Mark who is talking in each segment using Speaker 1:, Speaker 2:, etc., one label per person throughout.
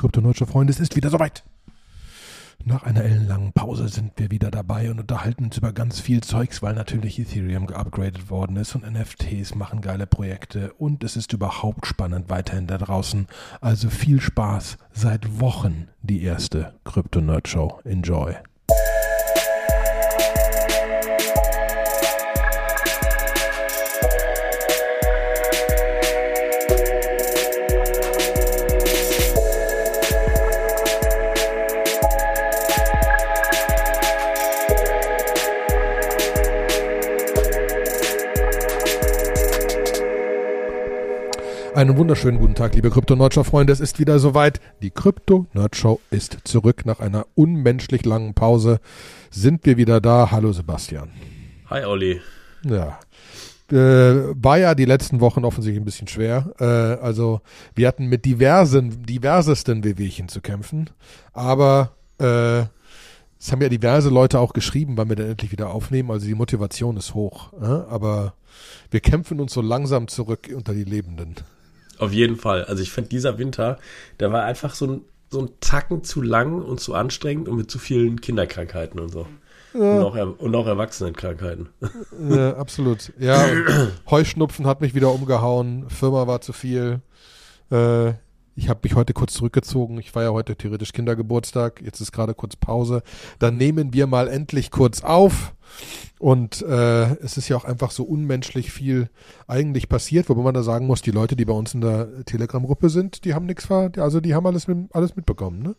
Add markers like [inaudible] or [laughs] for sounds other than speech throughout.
Speaker 1: kryptoneutsche Freunde, es ist wieder soweit. Nach einer ellenlangen Pause sind wir wieder dabei und unterhalten uns über ganz viel Zeugs, weil natürlich Ethereum geupgradet worden ist und NFTs machen geile Projekte und es ist überhaupt spannend weiterhin da draußen. Also viel Spaß. Seit Wochen die erste Krypto-Nerd-Show. Enjoy. Einen wunderschönen guten Tag, liebe Krypto-Nerdshow-Freunde. Es ist wieder soweit. Die Krypto-Nerdshow ist zurück. Nach einer unmenschlich langen Pause sind wir wieder da. Hallo Sebastian.
Speaker 2: Hi Olli.
Speaker 1: Ja. Äh, war ja die letzten Wochen offensichtlich ein bisschen schwer. Äh, also wir hatten mit diversen, diversesten Wehwehchen zu kämpfen. Aber äh, es haben ja diverse Leute auch geschrieben, wann wir dann endlich wieder aufnehmen. Also die Motivation ist hoch. Äh? Aber wir kämpfen uns so langsam zurück unter die Lebenden.
Speaker 2: Auf jeden Fall. Also ich finde dieser Winter, der war einfach so ein, so ein Tacken zu lang und zu anstrengend und mit zu vielen Kinderkrankheiten und so. Ja. Und, auch, und auch Erwachsenenkrankheiten.
Speaker 1: Ja, absolut. Ja, [clears throat] Heuschnupfen hat mich wieder umgehauen, Firma war zu viel. Äh, ich habe mich heute kurz zurückgezogen. Ich feiere heute theoretisch Kindergeburtstag. Jetzt ist gerade kurz Pause. Dann nehmen wir mal endlich kurz auf. Und äh, es ist ja auch einfach so unmenschlich viel eigentlich passiert, wobei man da sagen muss, die Leute, die bei uns in der Telegram-Gruppe sind, die haben nichts ver, also die haben alles, mit, alles mitbekommen, ne?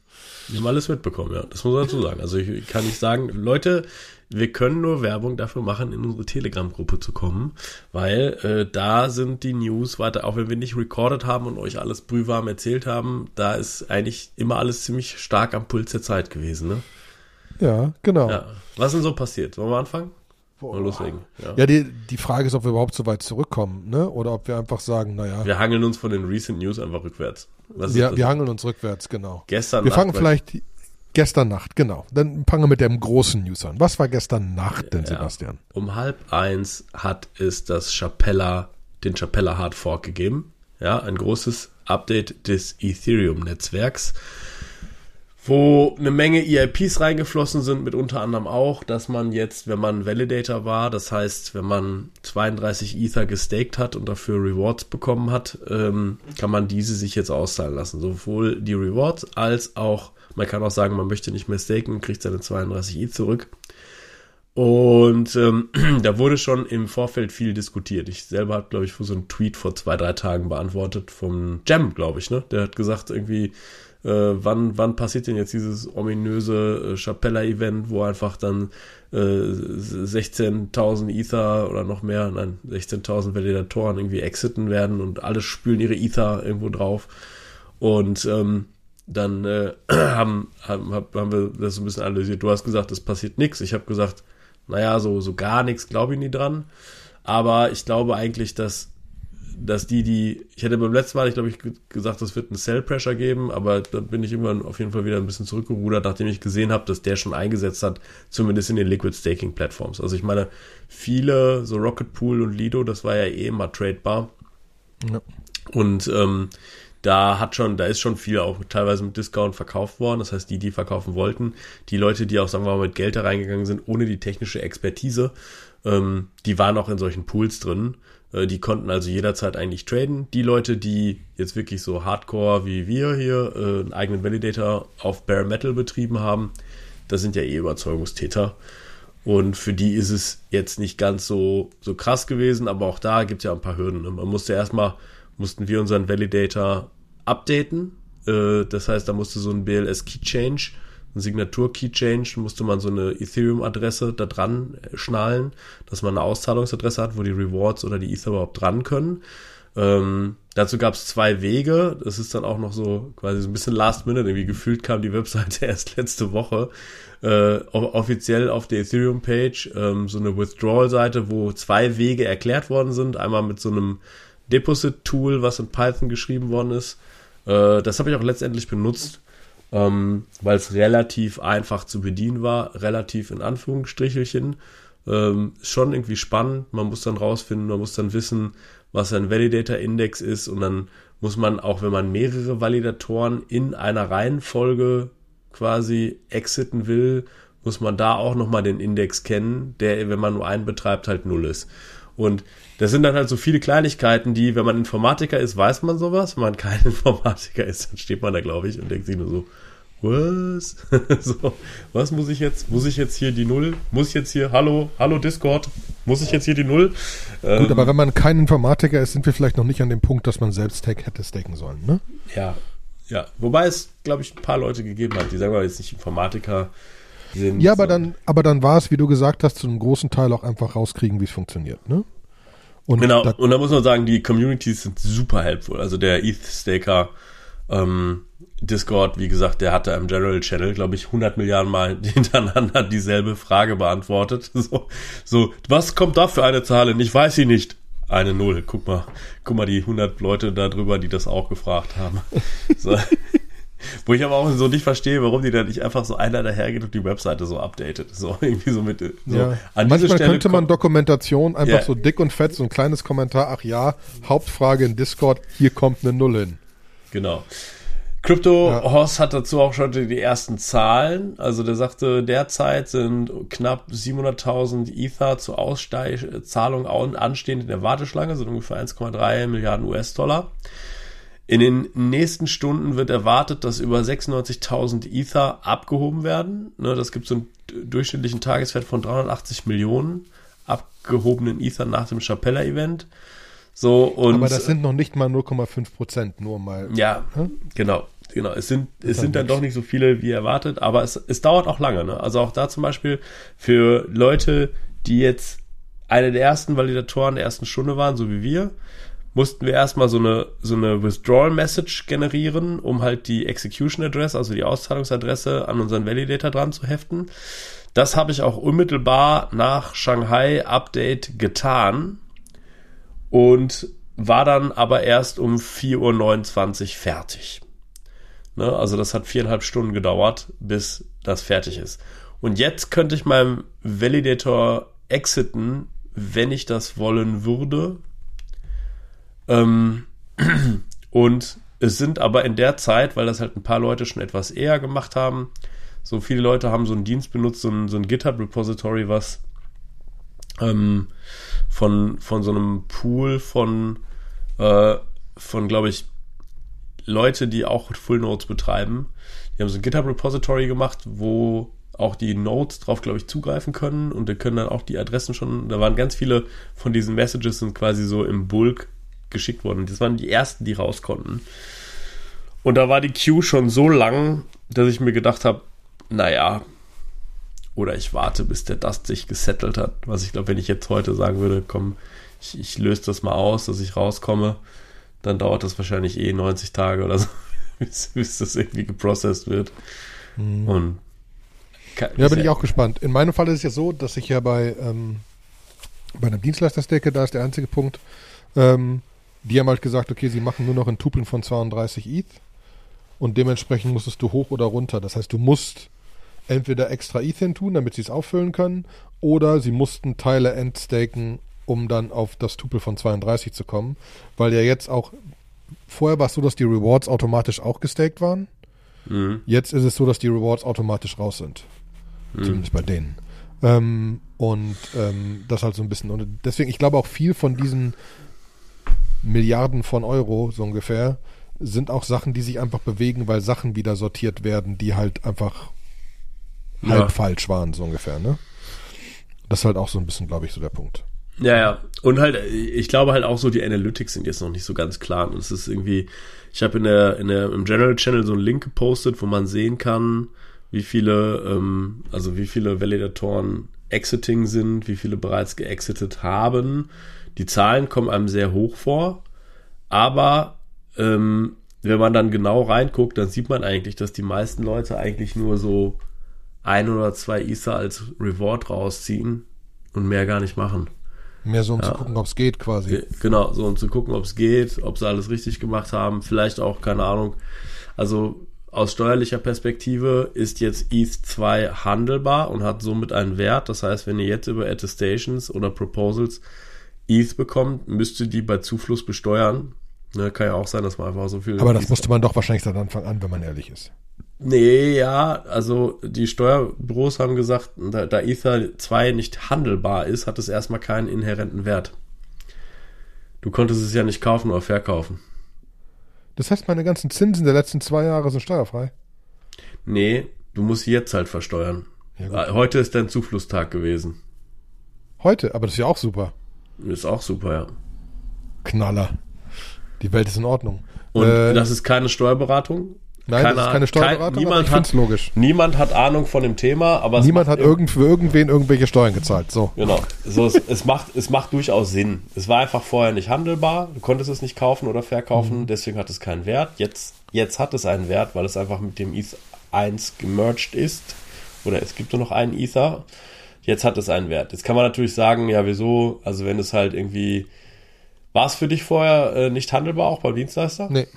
Speaker 2: Die haben alles mitbekommen, ja. Das muss man dazu sagen. Also ich kann nicht sagen, Leute, wir können nur Werbung dafür machen, in unsere Telegram-Gruppe zu kommen, weil äh, da sind die News weiter, auch wenn wir nicht recorded haben und euch alles brühwarm erzählt haben, da ist eigentlich immer alles ziemlich stark am Puls der Zeit gewesen, ne?
Speaker 1: Ja, genau.
Speaker 2: Ja. Was ist denn so passiert? Wollen wir anfangen? Boah. Loslegen.
Speaker 1: Ja, ja die, die Frage ist, ob wir überhaupt so weit zurückkommen, ne? Oder ob wir einfach sagen, naja.
Speaker 2: Wir hangeln uns von den Recent News einfach rückwärts.
Speaker 1: wir, wir hangeln uns rückwärts, genau.
Speaker 2: Gestern
Speaker 1: Wir Nacht fangen vielleicht gestern Nacht, genau. Dann fangen wir mit dem großen News an. Was war gestern Nacht denn, ja, Sebastian?
Speaker 2: Um halb eins hat es das Chapella, den Chapella Hard Fork gegeben. Ja, ein großes Update des Ethereum-Netzwerks wo eine Menge EIPs reingeflossen sind, mit unter anderem auch, dass man jetzt, wenn man Validator war, das heißt, wenn man 32 Ether gestaked hat und dafür Rewards bekommen hat, ähm, kann man diese sich jetzt auszahlen lassen. Sowohl die Rewards als auch, man kann auch sagen, man möchte nicht mehr staken kriegt seine 32 ETH zurück. Und ähm, [clears throat] da wurde schon im Vorfeld viel diskutiert. Ich selber habe, glaube ich, so einen Tweet vor zwei, drei Tagen beantwortet vom Jam, glaube ich, ne? Der hat gesagt, irgendwie, äh, wann, wann passiert denn jetzt dieses ominöse äh, Chapella-Event, wo einfach dann äh, 16.000 Ether oder noch mehr, nein, 16.000 Validatoren irgendwie exiten werden und alle spülen ihre Ether irgendwo drauf. Und ähm, dann äh, [clears throat] haben, haben, haben wir das so ein bisschen analysiert. Du hast gesagt, es passiert nichts. Ich habe gesagt, naja, so, so gar nichts glaube ich nie dran. Aber ich glaube eigentlich, dass dass die, die, ich hätte beim letzten Mal, ich glaube, ich gesagt, es wird einen Cell Pressure geben, aber da bin ich irgendwann auf jeden Fall wieder ein bisschen zurückgerudert, nachdem ich gesehen habe, dass der schon eingesetzt hat, zumindest in den Liquid Staking Plattforms. Also ich meine, viele, so Rocket Pool und Lido, das war ja eh immer tradebar. Ja. Und ähm, da hat schon, da ist schon viel auch teilweise mit Discount verkauft worden. Das heißt, die, die verkaufen wollten, die Leute, die auch, sagen wir mal, mit Geld da reingegangen sind, ohne die technische Expertise, ähm, die waren auch in solchen Pools drin. Äh, die konnten also jederzeit eigentlich traden. Die Leute, die jetzt wirklich so hardcore wie wir hier äh, einen eigenen Validator auf Bare Metal betrieben haben, das sind ja eh Überzeugungstäter. Und für die ist es jetzt nicht ganz so, so krass gewesen, aber auch da gibt es ja ein paar Hürden. Ne? Man musste erstmal, mussten wir unseren Validator updaten. Äh, das heißt, da musste so ein BLS Key Change ein Signatur-Key-Change, musste man so eine Ethereum-Adresse da dran schnallen, dass man eine Auszahlungsadresse hat, wo die Rewards oder die Ether überhaupt dran können. Ähm, dazu gab es zwei Wege. Das ist dann auch noch so quasi so ein bisschen Last Minute. Irgendwie gefühlt kam die Webseite [laughs] erst letzte Woche äh, offiziell auf der Ethereum-Page ähm, so eine Withdrawal-Seite, wo zwei Wege erklärt worden sind. Einmal mit so einem Deposit-Tool, was in Python geschrieben worden ist. Äh, das habe ich auch letztendlich benutzt ähm, weil es relativ einfach zu bedienen war, relativ in Anführungsstrichelchen. Ähm, schon irgendwie spannend. Man muss dann rausfinden, man muss dann wissen, was ein Validator-Index ist und dann muss man, auch wenn man mehrere Validatoren in einer Reihenfolge quasi exiten will, muss man da auch nochmal den Index kennen, der, wenn man nur einen betreibt, halt null ist. Und das sind dann halt so viele Kleinigkeiten, die, wenn man Informatiker ist, weiß man sowas. Wenn man kein [laughs] Informatiker ist, dann steht man da, glaube ich, und denkt sich nur so, was? [laughs] so, was muss ich jetzt? Muss ich jetzt hier die Null? Muss ich jetzt hier, hallo, hallo Discord, muss ich jetzt hier die Null?
Speaker 1: Gut, ähm, aber wenn man kein Informatiker ist, sind wir vielleicht noch nicht an dem Punkt, dass man selbst Stack hätte staken sollen, ne?
Speaker 2: Ja, ja. Wobei es, glaube ich, ein paar Leute gegeben hat, die sagen wir jetzt nicht Informatiker
Speaker 1: sind. Ja, aber dann, aber dann war es, wie du gesagt hast, zu einem großen Teil auch einfach rauskriegen, wie es funktioniert, ne?
Speaker 2: Und genau, da, und da muss man sagen, die Communities sind super helpful. Also der ETH-Staker, ähm, Discord, wie gesagt, der hatte im General Channel, glaube ich, 100 Milliarden Mal [laughs] hintereinander dieselbe Frage beantwortet. [laughs] So, so, was kommt da für eine Zahl hin? Ich weiß sie nicht. Eine Null. Guck mal, guck mal die 100 Leute da drüber, die das auch gefragt haben. So. [laughs] [laughs] Wo ich aber auch so nicht verstehe, warum die da nicht einfach so einer dahergeht und die Webseite so updatet. So [laughs] irgendwie so mit. So.
Speaker 1: Ja. An Manchmal könnte man Dokumentation einfach yeah. so dick und fett, so ein kleines Kommentar, ach ja, Hauptfrage in Discord, hier kommt eine Null hin.
Speaker 2: Genau. Crypto ja. Horst hat dazu auch schon die ersten Zahlen. Also der sagte, derzeit sind knapp 700.000 Ether zur Auszahlung anstehend in der Warteschlange, sind ungefähr 1,3 Milliarden US-Dollar. In den nächsten Stunden wird erwartet, dass über 96.000 Ether abgehoben werden. Ne, das gibt so einen durchschnittlichen Tageswert von 380 Millionen abgehobenen Ether nach dem Chapella-Event. So, und,
Speaker 1: Aber das sind noch nicht mal 0,5 Prozent, nur mal.
Speaker 2: Ja, hm? genau. Genau, es sind, es sind dann doch nicht so viele wie erwartet, aber es, es dauert auch lange. Ne? Also auch da zum Beispiel für Leute, die jetzt eine der ersten Validatoren der ersten Stunde waren, so wie wir, mussten wir erstmal so eine, so eine Withdrawal Message generieren, um halt die Execution Address, also die Auszahlungsadresse an unseren Validator dran zu heften. Das habe ich auch unmittelbar nach Shanghai Update getan und war dann aber erst um 4.29 Uhr fertig. Ne? Also das hat viereinhalb Stunden gedauert, bis das fertig ist. Und jetzt könnte ich meinem Validator exiten, wenn ich das wollen würde. Ähm, [clears throat] und es sind aber in der Zeit, weil das halt ein paar Leute schon etwas eher gemacht haben, so viele Leute haben so einen Dienst benutzt, so ein, so ein GitHub-Repository, was ähm, von, von so einem Pool von, äh, von glaube ich, Leute, die auch Full Nodes betreiben. Die haben so ein GitHub-Repository gemacht, wo auch die Nodes drauf, glaube ich, zugreifen können und die können dann auch die Adressen schon, da waren ganz viele von diesen Messages sind quasi so im Bulk geschickt worden. Das waren die ersten, die raus konnten. Und da war die Queue schon so lang, dass ich mir gedacht habe, naja, oder ich warte, bis der Dust sich gesettelt hat. Was ich glaube, wenn ich jetzt heute sagen würde, komm, ich, ich löse das mal aus, dass ich rauskomme, dann dauert das wahrscheinlich eh 90 Tage oder so, [laughs] bis, bis das irgendwie geprocessed wird. Mhm. Und
Speaker 1: ja, bin ich auch gespannt. In meinem Fall ist es ja so, dass ich ja bei, ähm, bei einem Dienstleister stecke, da ist der einzige Punkt, ähm, die haben halt gesagt, okay, sie machen nur noch in Tupeln von 32 ETH und dementsprechend musstest du hoch oder runter. Das heißt, du musst entweder extra ETH hin tun, damit sie es auffüllen können, oder sie mussten Teile entstaken, um dann auf das Tupel von 32 zu kommen, weil ja jetzt auch vorher war es so, dass die Rewards automatisch auch gestaked waren. Mhm. Jetzt ist es so, dass die Rewards automatisch raus sind. Mhm. Zumindest bei denen. Ähm, und ähm, das halt so ein bisschen. Und deswegen, ich glaube auch viel von diesen Milliarden von Euro, so ungefähr, sind auch Sachen, die sich einfach bewegen, weil Sachen wieder sortiert werden, die halt einfach ja. halb falsch waren, so ungefähr, ne? Das ist halt auch so ein bisschen, glaube ich, so der Punkt.
Speaker 2: Ja, ja. Und halt, ich glaube halt auch so, die Analytics sind jetzt noch nicht so ganz klar. Und es ist irgendwie, ich habe in der, in der, im General Channel so einen Link gepostet, wo man sehen kann, wie viele, ähm, also wie viele Validatoren exiting sind, wie viele bereits geexitet haben. Die Zahlen kommen einem sehr hoch vor, aber ähm, wenn man dann genau reinguckt, dann sieht man eigentlich, dass die meisten Leute eigentlich nur so ein oder zwei Ether als Reward rausziehen und mehr gar nicht machen.
Speaker 1: Mehr so, um ja. zu gucken, ob es geht, quasi.
Speaker 2: Genau, so um zu gucken, ob es geht, ob sie alles richtig gemacht haben. Vielleicht auch, keine Ahnung. Also aus steuerlicher Perspektive ist jetzt ETH 2 handelbar und hat somit einen Wert. Das heißt, wenn ihr jetzt über Attestations oder Proposals ETH bekommt, müsst ihr die bei Zufluss besteuern. Ne, kann ja auch sein, dass man einfach so viel.
Speaker 1: Aber das musste man doch wahrscheinlich seit Anfang an, wenn man ehrlich ist.
Speaker 2: Nee, ja, also die Steuerbüros haben gesagt, da, da Ether 2 nicht handelbar ist, hat es erstmal keinen inhärenten Wert. Du konntest es ja nicht kaufen oder verkaufen.
Speaker 1: Das heißt, meine ganzen Zinsen der letzten zwei Jahre sind steuerfrei.
Speaker 2: Nee, du musst sie jetzt halt versteuern.
Speaker 1: Ja.
Speaker 2: Äh, Heute ist dein Zuflusstag gewesen.
Speaker 1: Heute, aber das ist ja auch super.
Speaker 2: Ist auch super, ja.
Speaker 1: Knaller. Die Welt ist in Ordnung.
Speaker 2: Und
Speaker 1: Äh,
Speaker 2: das ist keine Steuerberatung.
Speaker 1: Nein, das ist keine Steuerberatung, aber
Speaker 2: niemand, hat,
Speaker 1: logisch.
Speaker 2: niemand hat Ahnung von dem Thema, aber
Speaker 1: Niemand hat irgend, für irgendwen irgendwelche Steuern gezahlt. So.
Speaker 2: Genau. So, es, es, macht, es macht durchaus Sinn. Es war einfach vorher nicht handelbar. Du konntest es nicht kaufen oder verkaufen. Deswegen hat es keinen Wert. Jetzt, jetzt hat es einen Wert, weil es einfach mit dem ETH 1 gemerged ist. Oder es gibt nur noch einen Ether. Jetzt hat es einen Wert. Jetzt kann man natürlich sagen, ja, wieso? Also wenn es halt irgendwie... War es für dich vorher äh, nicht handelbar, auch beim Dienstleister?
Speaker 1: Nee.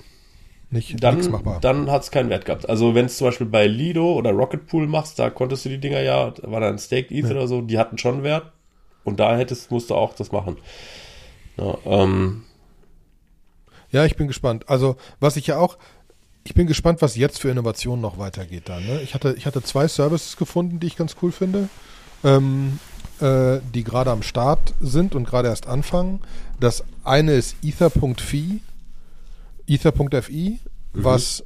Speaker 1: Nicht,
Speaker 2: dann,
Speaker 1: machbar.
Speaker 2: dann hat es keinen Wert gehabt. Also wenn es zum Beispiel bei Lido oder Rocket Pool machst, da konntest du die Dinger ja, da war da ein Staked ETH oder so, die hatten schon Wert. Und da hättest, musst du auch das machen. Ja, ähm,
Speaker 1: Ja, ich bin gespannt. Also, was ich ja auch, ich bin gespannt, was jetzt für Innovationen noch weitergeht da. Ne? Ich, hatte, ich hatte zwei Services gefunden, die ich ganz cool finde, ähm, äh, die gerade am Start sind und gerade erst anfangen. Das eine ist ether.fi, ether.fi, was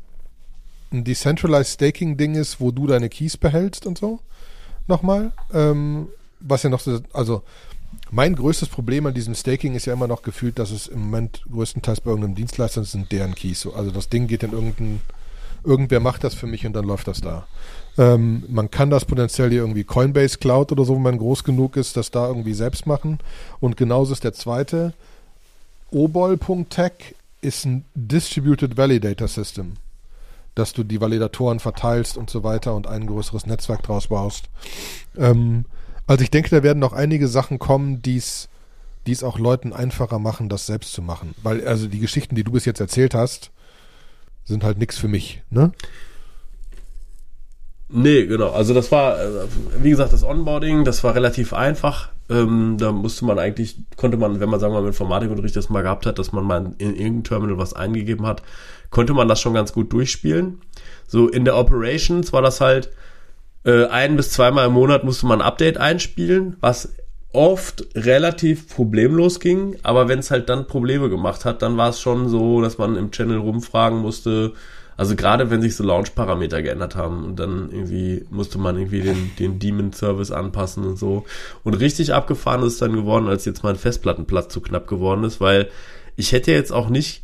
Speaker 1: ein Decentralized Staking Ding ist, wo du deine Keys behältst und so. Nochmal. Ähm, was ja noch so, also mein größtes Problem an diesem Staking ist ja immer noch gefühlt, dass es im Moment größtenteils bei irgendeinem Dienstleister sind deren Keys. So, Also das Ding geht in irgendein, irgendwer macht das für mich und dann läuft das da. Ähm, man kann das potenziell hier irgendwie Coinbase Cloud oder so, wenn man groß genug ist, das da irgendwie selbst machen. Und genauso ist der zweite. Obol.tech ist ein Distributed Validator System, dass du die Validatoren verteilst und so weiter und ein größeres Netzwerk draus baust. Ähm, also ich denke, da werden noch einige Sachen kommen, die es die es auch Leuten einfacher machen, das selbst zu machen. Weil also die Geschichten, die du bis jetzt erzählt hast, sind halt nichts für mich. Ne?
Speaker 2: nee, genau. Also das war, äh, wie gesagt, das Onboarding, das war relativ einfach. Ähm, da musste man eigentlich, konnte man, wenn man, sagen wir mal, Informatikunterricht das mal gehabt hat, dass man mal in irgendein Terminal was eingegeben hat, konnte man das schon ganz gut durchspielen. So in der Operations war das halt, äh, ein bis zweimal im Monat musste man ein Update einspielen, was oft relativ problemlos ging, aber wenn es halt dann Probleme gemacht hat, dann war es schon so, dass man im Channel rumfragen musste, also gerade wenn sich so Launch-Parameter geändert haben und dann irgendwie musste man irgendwie den, den Daemon-Service anpassen und so. Und richtig abgefahren ist es dann geworden, als jetzt mein Festplattenplatz zu knapp geworden ist, weil ich hätte jetzt auch nicht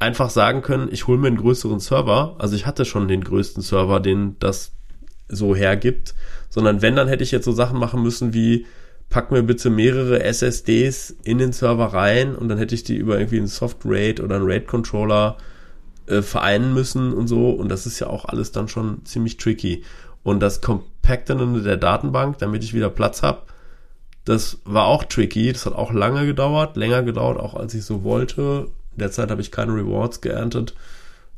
Speaker 2: einfach sagen können, ich hole mir einen größeren Server. Also ich hatte schon den größten Server, den das so hergibt, sondern wenn, dann hätte ich jetzt so Sachen machen müssen wie, pack mir bitte mehrere SSDs in den Server rein und dann hätte ich die über irgendwie einen Soft-RAID oder einen RAID-Controller äh, vereinen müssen und so und das ist ja auch alles dann schon ziemlich tricky. Und das Compacten der Datenbank, damit ich wieder Platz habe, das war auch tricky. Das hat auch lange gedauert, länger gedauert, auch als ich so wollte. Derzeit habe ich keine Rewards geerntet.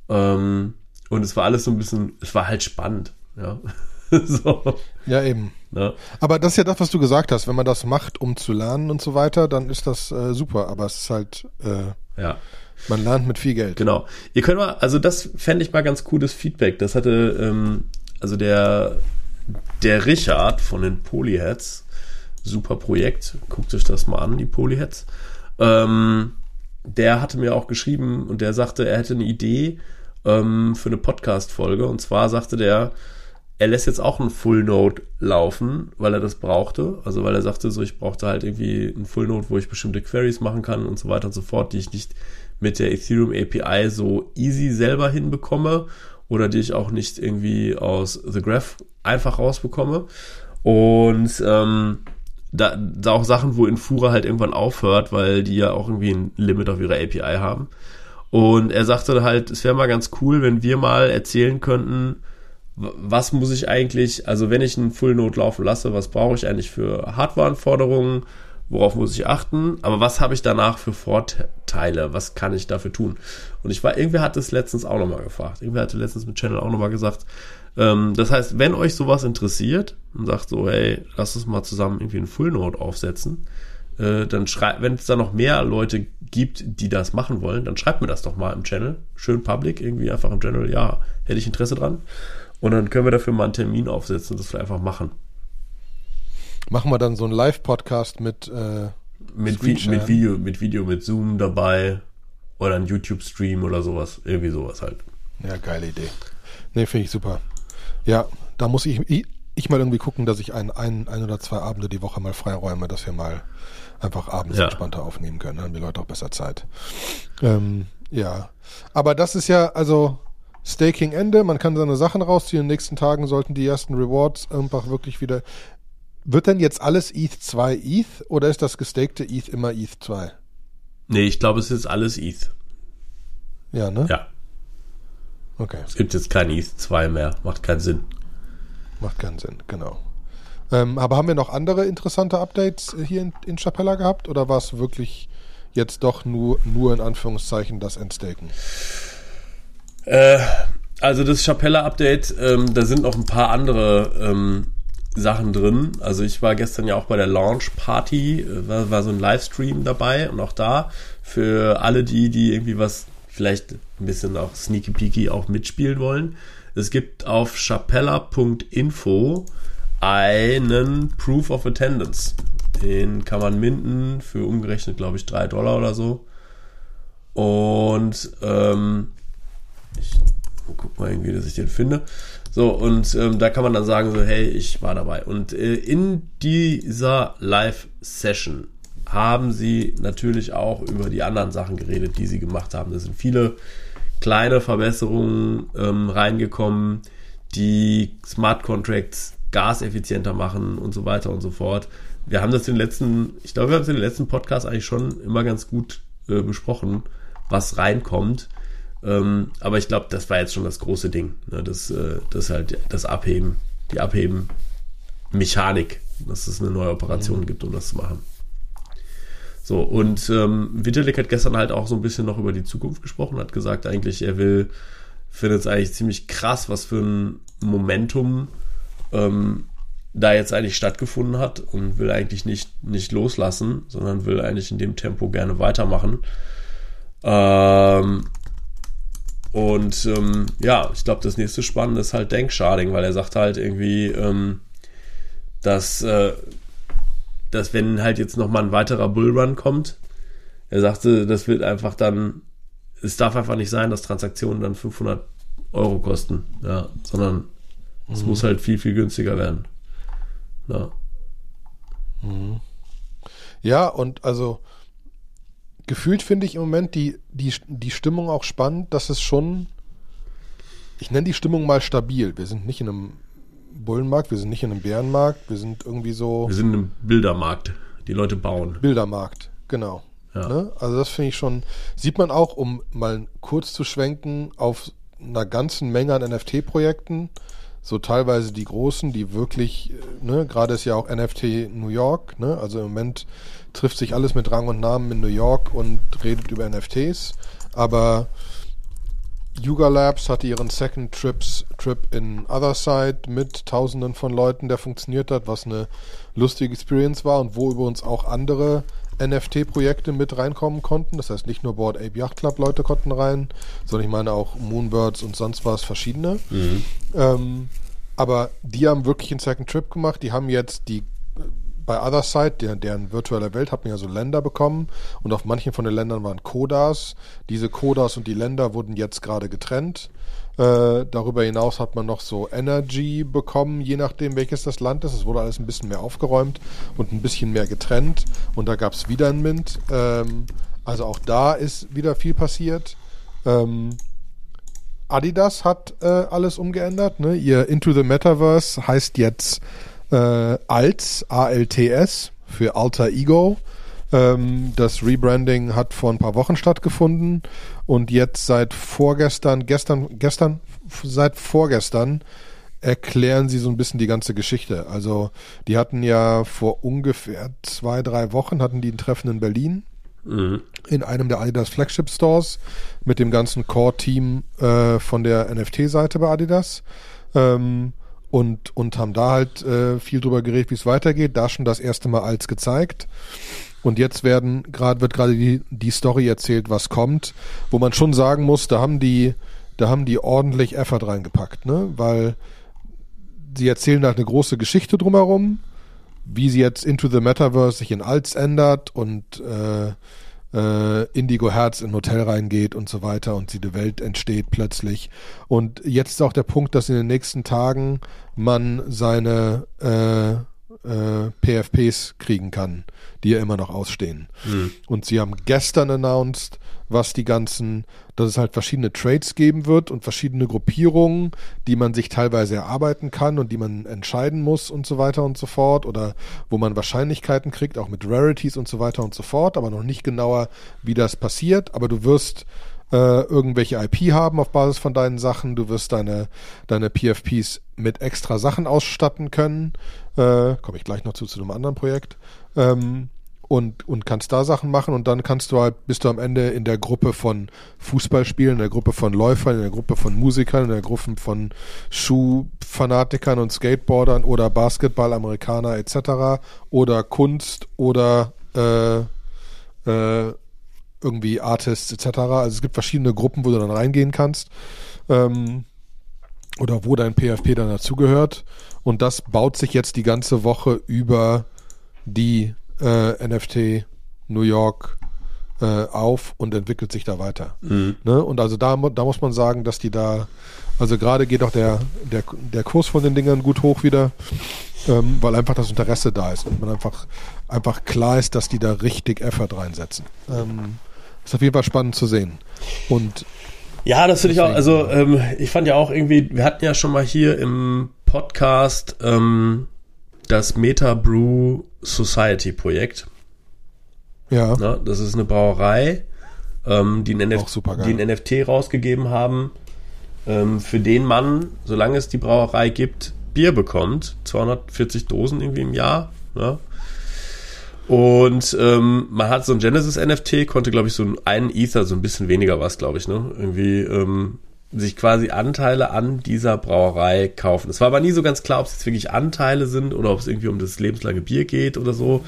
Speaker 2: Ähm, und es war alles so ein bisschen, es war halt spannend. Ja. [laughs] [laughs] so,
Speaker 1: Ja, eben.
Speaker 2: ne?
Speaker 1: Aber das ist ja das, was du gesagt hast. Wenn man das macht, um zu lernen und so weiter, dann ist das äh, super. Aber es ist halt, äh,
Speaker 2: Ja.
Speaker 1: man lernt mit viel Geld.
Speaker 2: Genau. Ihr könnt mal, also das fände ich mal ganz cooles Feedback. Das hatte, ähm, also der, der Richard von den Polyheads, super Projekt, guckt euch das mal an, die Polyheads. Ähm, der hatte mir auch geschrieben und der sagte, er hätte eine Idee ähm, für eine Podcast-Folge. Und zwar sagte der, er lässt jetzt auch einen Full Node laufen, weil er das brauchte. Also weil er sagte, so ich brauchte halt irgendwie einen Full Node, wo ich bestimmte Queries machen kann und so weiter und so fort, die ich nicht mit der Ethereum API so easy selber hinbekomme oder die ich auch nicht irgendwie aus The Graph einfach rausbekomme. Und ähm, da, da auch Sachen, wo Infura halt irgendwann aufhört, weil die ja auch irgendwie ein Limit auf ihre API haben. Und er sagte halt, es wäre mal ganz cool, wenn wir mal erzählen könnten, was muss ich eigentlich, also wenn ich einen Full Node laufen lasse, was brauche ich eigentlich für Hardwareanforderungen, worauf muss ich achten, aber was habe ich danach für Vorteile, was kann ich dafür tun? Und ich war, irgendwer hat es letztens auch nochmal gefragt, irgendwer hatte letztens mit Channel auch nochmal gesagt, ähm, das heißt, wenn euch sowas interessiert und sagt so, hey, lass uns mal zusammen irgendwie einen Full Node aufsetzen, äh, dann schreibt, wenn es da noch mehr Leute gibt, die das machen wollen, dann schreibt mir das doch mal im Channel. Schön public, irgendwie einfach im Channel, ja, hätte ich Interesse dran. Und dann können wir dafür mal einen Termin aufsetzen und das einfach machen.
Speaker 1: Machen wir dann so einen Live-Podcast mit, äh,
Speaker 2: mit, Vi mit Video, mit Video, mit Zoom dabei oder ein YouTube-Stream oder sowas. Irgendwie sowas halt.
Speaker 1: Ja, geile Idee. Nee, finde ich super. Ja, da muss ich, ich, ich, mal irgendwie gucken, dass ich ein, ein, ein oder zwei Abende die Woche mal freiräume, dass wir mal einfach abends ja. entspannter aufnehmen können. Dann haben die Leute auch besser Zeit. Ähm, ja. Aber das ist ja, also Staking Ende, man kann seine Sachen rausziehen. In den nächsten Tagen sollten die ersten Rewards einfach wirklich wieder wird denn jetzt alles ETH 2 ETH oder ist das gestakte ETH immer ETH 2?
Speaker 2: Nee, ich glaube, es ist alles ETH.
Speaker 1: Ja, ne?
Speaker 2: Ja.
Speaker 1: Okay.
Speaker 2: Es gibt jetzt kein ETH 2 mehr. Macht keinen Sinn.
Speaker 1: Macht keinen Sinn, genau. Ähm, aber haben wir noch andere interessante Updates hier in, in Chapella gehabt oder war es wirklich jetzt doch nur, nur in Anführungszeichen das Endstaken?
Speaker 2: Äh, also das Chapella-Update, ähm, da sind noch ein paar andere ähm, Sachen drin. Also ich war gestern ja auch bei der Launch Party, äh, war, war so ein Livestream dabei und auch da für alle die, die irgendwie was vielleicht ein bisschen auch sneaky peaky auch mitspielen wollen. Es gibt auf chapella.info einen Proof of Attendance. Den kann man minden für umgerechnet, glaube ich, drei Dollar oder so. Und ähm, ich guck mal irgendwie, dass ich den finde. So, und ähm, da kann man dann sagen, so, hey, ich war dabei. Und äh, in dieser Live-Session haben sie natürlich auch über die anderen Sachen geredet, die sie gemacht haben. Da sind viele kleine Verbesserungen ähm, reingekommen, die Smart Contracts gaseffizienter machen und so weiter und so fort. Wir haben das in den letzten, ich glaube, wir haben es in den letzten Podcast eigentlich schon immer ganz gut äh, besprochen, was reinkommt. Ähm, aber ich glaube, das war jetzt schon das große Ding. Ne? Das, äh, das halt das Abheben, die Abheben-Mechanik, dass es eine neue Operation mhm. gibt, um das zu machen. So, und ähm, Vitalik hat gestern halt auch so ein bisschen noch über die Zukunft gesprochen, hat gesagt, eigentlich, er will, findet es eigentlich ziemlich krass, was für ein Momentum ähm, da jetzt eigentlich stattgefunden hat und will eigentlich nicht, nicht loslassen, sondern will eigentlich in dem Tempo gerne weitermachen. Ähm, und ähm, ja, ich glaube, das nächste Spannende ist halt Denksharding, weil er sagt halt irgendwie, ähm, dass, äh, dass wenn halt jetzt nochmal ein weiterer Bullrun kommt, er sagte, das wird einfach dann, es darf einfach nicht sein, dass Transaktionen dann 500 Euro kosten, ja, sondern mhm. es muss halt viel, viel günstiger werden. Ja.
Speaker 1: Mhm. Ja, und also gefühlt finde ich im Moment die, die, die Stimmung auch spannend, dass es schon, ich nenne die Stimmung mal stabil. Wir sind nicht in einem Bullenmarkt, wir sind nicht in einem Bärenmarkt, wir sind irgendwie so.
Speaker 2: Wir sind in einem Bildermarkt. Die Leute bauen.
Speaker 1: Bildermarkt, genau. Ja. Ne? Also das finde ich schon, sieht man auch, um mal kurz zu schwenken, auf einer ganzen Menge an NFT-Projekten, so teilweise die großen, die wirklich, ne, gerade ist ja auch NFT New York, ne, also im Moment trifft sich alles mit Rang und Namen in New York und redet über NFTs. Aber Yuga Labs hatte ihren Second Trips, Trip in Otherside mit Tausenden von Leuten, der funktioniert hat, was eine lustige Experience war und wo übrigens auch andere NFT-Projekte mit reinkommen konnten. Das heißt, nicht nur Board Ape Yacht Club Leute konnten rein, sondern ich meine auch Moonbirds und sonst was verschiedene. Mhm. Ähm, aber die haben wirklich einen Second Trip gemacht. Die haben jetzt die bei Otherside, deren, deren virtuelle Welt, hat man ja so Länder bekommen und auf manchen von den Ländern waren Kodas. Diese Kodas und die Länder wurden jetzt gerade getrennt. Äh, darüber hinaus hat man noch so Energy bekommen, je nachdem welches das Land ist. Es wurde alles ein bisschen mehr aufgeräumt und ein bisschen mehr getrennt und da gab es wieder ein Mint. Ähm, also auch da ist wieder viel passiert. Ähm, Adidas hat äh, alles umgeändert. Ne? Ihr Into the Metaverse heißt jetzt äh, als ALTS für Alter Ego. Ähm, das Rebranding hat vor ein paar Wochen stattgefunden und jetzt seit vorgestern, gestern, gestern, seit vorgestern erklären sie so ein bisschen die ganze Geschichte. Also die hatten ja vor ungefähr zwei, drei Wochen hatten die ein Treffen in Berlin mhm. in einem der Adidas Flagship Stores mit dem ganzen Core-Team äh, von der NFT-Seite bei Adidas. Ähm, und, und haben da halt äh, viel drüber geredet, wie es weitergeht. Da schon das erste Mal als gezeigt. Und jetzt werden gerade wird gerade die, die Story erzählt, was kommt, wo man schon sagen muss, da haben die, da haben die ordentlich Effort reingepackt, ne? Weil sie erzählen halt eine große Geschichte drumherum, wie sie jetzt Into the Metaverse sich in Alts ändert und äh, äh, Indigo Herz in ein Hotel reingeht und so weiter und die Welt entsteht plötzlich. Und jetzt ist auch der Punkt, dass in den nächsten Tagen man seine äh, äh, PFPs kriegen kann, die ja immer noch ausstehen. Mhm. Und sie haben gestern announced, was die ganzen, dass es halt verschiedene Trades geben wird und verschiedene Gruppierungen, die man sich teilweise erarbeiten kann und die man entscheiden muss und so weiter und so fort oder wo man Wahrscheinlichkeiten kriegt, auch mit Rarities und so weiter und so fort, aber noch nicht genauer, wie das passiert. Aber du wirst äh, irgendwelche IP haben auf Basis von deinen Sachen. Du wirst deine, deine PFPs mit extra Sachen ausstatten können. Äh, Komme ich gleich noch zu, zu einem anderen Projekt. Ähm, und, und kannst da Sachen machen und dann kannst du halt, bist du am Ende in der Gruppe von Fußballspielen, in der Gruppe von Läufern, in der Gruppe von Musikern, in der Gruppe von Schuhfanatikern und Skateboardern oder Basketball-Amerikaner etc. oder Kunst oder äh, äh, irgendwie Artists etc. Also es gibt verschiedene Gruppen, wo du dann reingehen kannst. Ähm, oder wo dein PFP dann dazugehört. Und das baut sich jetzt die ganze Woche über die äh, NFT New York äh, auf und entwickelt sich da weiter. Mhm. Ne? Und also da, da muss man sagen, dass die da, also gerade geht auch der, der, der Kurs von den Dingern gut hoch wieder, ähm, weil einfach das Interesse da ist und man einfach, einfach klar ist, dass die da richtig Effort reinsetzen. Ähm, ist auf jeden Fall spannend zu sehen. Und
Speaker 2: ja, das finde ich auch. Also ähm, ich fand ja auch irgendwie, wir hatten ja schon mal hier im Podcast ähm, das Meta Brew Society Projekt. Ja. Na, das ist eine Brauerei, ähm, die, ein NF NFT rausgegeben haben, ähm, für den man, solange es die Brauerei gibt, Bier bekommt. 240 Dosen irgendwie im Jahr. Ja. Und ähm, man hat so ein Genesis-NFT, konnte, glaube ich, so einen Ether, so ein bisschen weniger was, glaube ich, ne? Irgendwie ähm, sich quasi Anteile an dieser Brauerei kaufen. Es war aber nie so ganz klar, ob es jetzt wirklich Anteile sind oder ob es irgendwie um das lebenslange Bier geht oder so.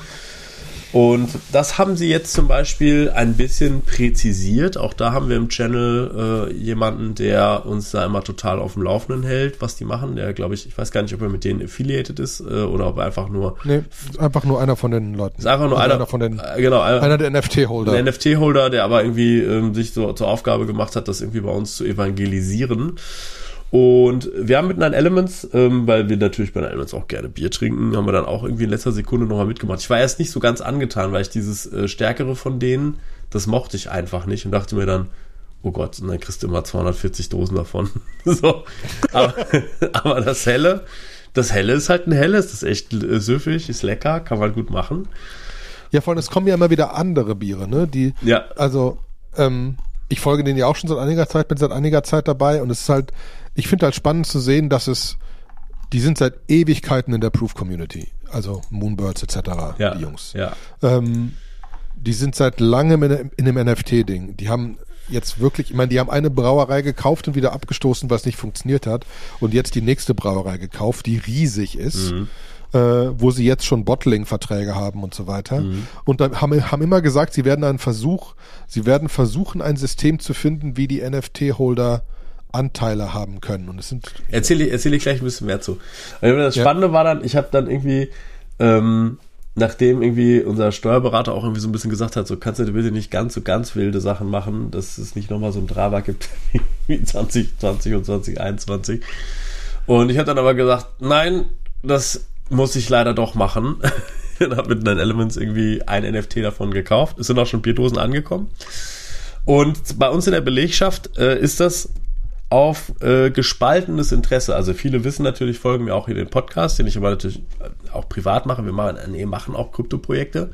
Speaker 2: Und das haben sie jetzt zum Beispiel ein bisschen präzisiert. Auch da haben wir im Channel äh, jemanden, der uns da immer total auf dem Laufenden hält, was die machen. Der, glaube ich, ich weiß gar nicht, ob er mit denen affiliated ist äh, oder ob er einfach nur.
Speaker 1: Nee, einfach nur einer von den Leuten.
Speaker 2: Ist einfach nur also einer, einer,
Speaker 1: von den.
Speaker 2: Äh, genau,
Speaker 1: einer, einer der NFT-Holder.
Speaker 2: Der NFT-Holder, der aber irgendwie ähm, sich so zur Aufgabe gemacht hat, das irgendwie bei uns zu evangelisieren. Und wir haben mit Nine Elements, ähm, weil wir natürlich bei Nine Elements auch gerne Bier trinken, haben wir dann auch irgendwie in letzter Sekunde nochmal mitgemacht. Ich war erst nicht so ganz angetan, weil ich dieses äh, Stärkere von denen, das mochte ich einfach nicht und dachte mir dann, oh Gott, und dann kriegst du immer 240 Dosen davon. [laughs] so. Aber, [laughs] aber, das Helle, das Helle ist halt ein Helles, das ist echt äh, süffig, ist lecker, kann man gut machen.
Speaker 1: Ja, vor allem, es kommen ja immer wieder andere Biere, ne? Die, ja. also, ähm, ich folge denen ja auch schon seit einiger Zeit, bin seit einiger Zeit dabei und es ist halt, ich finde halt spannend zu sehen, dass es, die sind seit Ewigkeiten in der Proof-Community. Also Moonbirds etc.,
Speaker 2: ja,
Speaker 1: die Jungs.
Speaker 2: Ja.
Speaker 1: Ähm, die sind seit langem in, in dem NFT-Ding. Die haben jetzt wirklich, ich meine, die haben eine Brauerei gekauft und wieder abgestoßen, was nicht funktioniert hat. Und jetzt die nächste Brauerei gekauft, die riesig ist. Mhm. Äh, wo sie jetzt schon Bottling-Verträge haben und so weiter. Mhm. Und dann haben, haben immer gesagt, sie werden einen Versuch, sie werden versuchen, ein System zu finden, wie die NFT-Holder Anteile haben können. Und es sind
Speaker 2: erzähle erzähl ich gleich ein bisschen mehr zu. Das Spannende ja. war dann, ich habe dann irgendwie ähm, nachdem irgendwie unser Steuerberater auch irgendwie so ein bisschen gesagt hat, so kannst du bitte nicht ganz so ganz wilde Sachen machen, dass es nicht nochmal so ein Drama gibt [laughs] wie 2020 und 2021. Und ich habe dann aber gesagt, nein, das muss ich leider doch machen. [laughs] und habe mit Nine Elements irgendwie ein NFT davon gekauft. Es sind auch schon Bierdosen angekommen. Und bei uns in der Belegschaft äh, ist das auf äh, gespaltenes Interesse. Also viele wissen natürlich, folgen mir auch hier den Podcast, den ich aber natürlich auch privat mache. Wir machen, nee, machen auch Krypto-Projekte.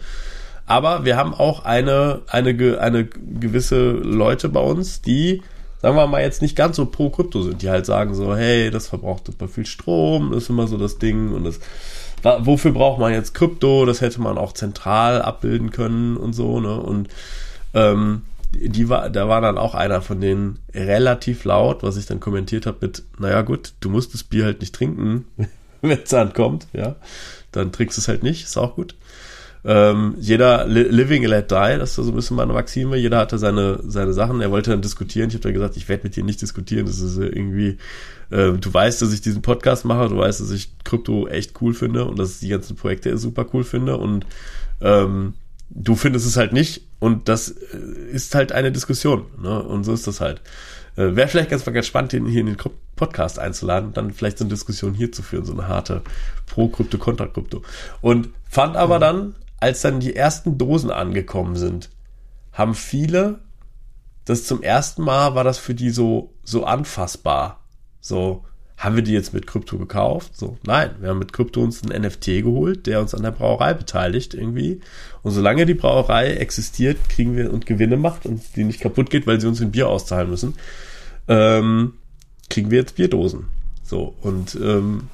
Speaker 2: Aber wir haben auch eine, eine, eine gewisse Leute bei uns, die, sagen wir mal, jetzt nicht ganz so pro Krypto sind, die halt sagen so, hey, das verbraucht super viel Strom, das ist immer so das Ding und das, wofür braucht man jetzt Krypto? Das hätte man auch zentral abbilden können und so, ne? Und ähm, die war, da war dann auch einer von denen relativ laut, was ich dann kommentiert habe mit, naja gut, du musst das Bier halt nicht trinken, [laughs] wenn es ankommt, ja. Dann trinkst du es halt nicht, ist auch gut. Ähm, jeder li living let die, das ist so ein bisschen meine Maxime. Jeder hatte seine, seine Sachen. Er wollte dann diskutieren. Ich habe dann gesagt, ich werde mit dir nicht diskutieren. Das ist irgendwie, äh, du weißt, dass ich diesen Podcast mache. Du weißt, dass ich Krypto echt cool finde und dass ich die ganzen Projekte super cool finde. Und ähm, du findest es halt nicht. Und das äh, ist halt eine Diskussion. Ne? Und so ist das halt. Äh, Wäre vielleicht ganz, ganz spannend, den hier in den Podcast einzuladen dann vielleicht so eine Diskussion hier zu führen, so eine harte Pro-Krypto, Kontra-Krypto. Und fand aber dann als dann die ersten Dosen angekommen sind, haben viele, das zum ersten Mal war das für die so, so anfassbar. So, haben wir die jetzt mit Krypto gekauft? So, nein, wir haben mit Krypto uns einen NFT geholt, der uns an der Brauerei beteiligt irgendwie. Und solange die Brauerei existiert, kriegen wir und Gewinne macht und die nicht kaputt geht, weil sie uns ein Bier auszahlen müssen, ähm, kriegen wir jetzt Bierdosen. So, und ähm,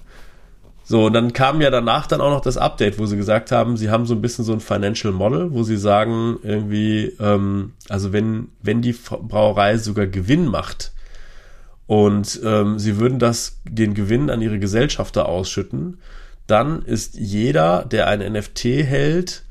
Speaker 2: so, und dann kam ja danach dann auch noch das Update, wo sie gesagt haben, sie haben so ein bisschen so ein Financial Model, wo sie sagen, irgendwie, ähm, also wenn, wenn die Brauerei sogar Gewinn macht und ähm, sie würden das, den Gewinn an ihre Gesellschafter ausschütten, dann ist jeder, der ein NFT hält,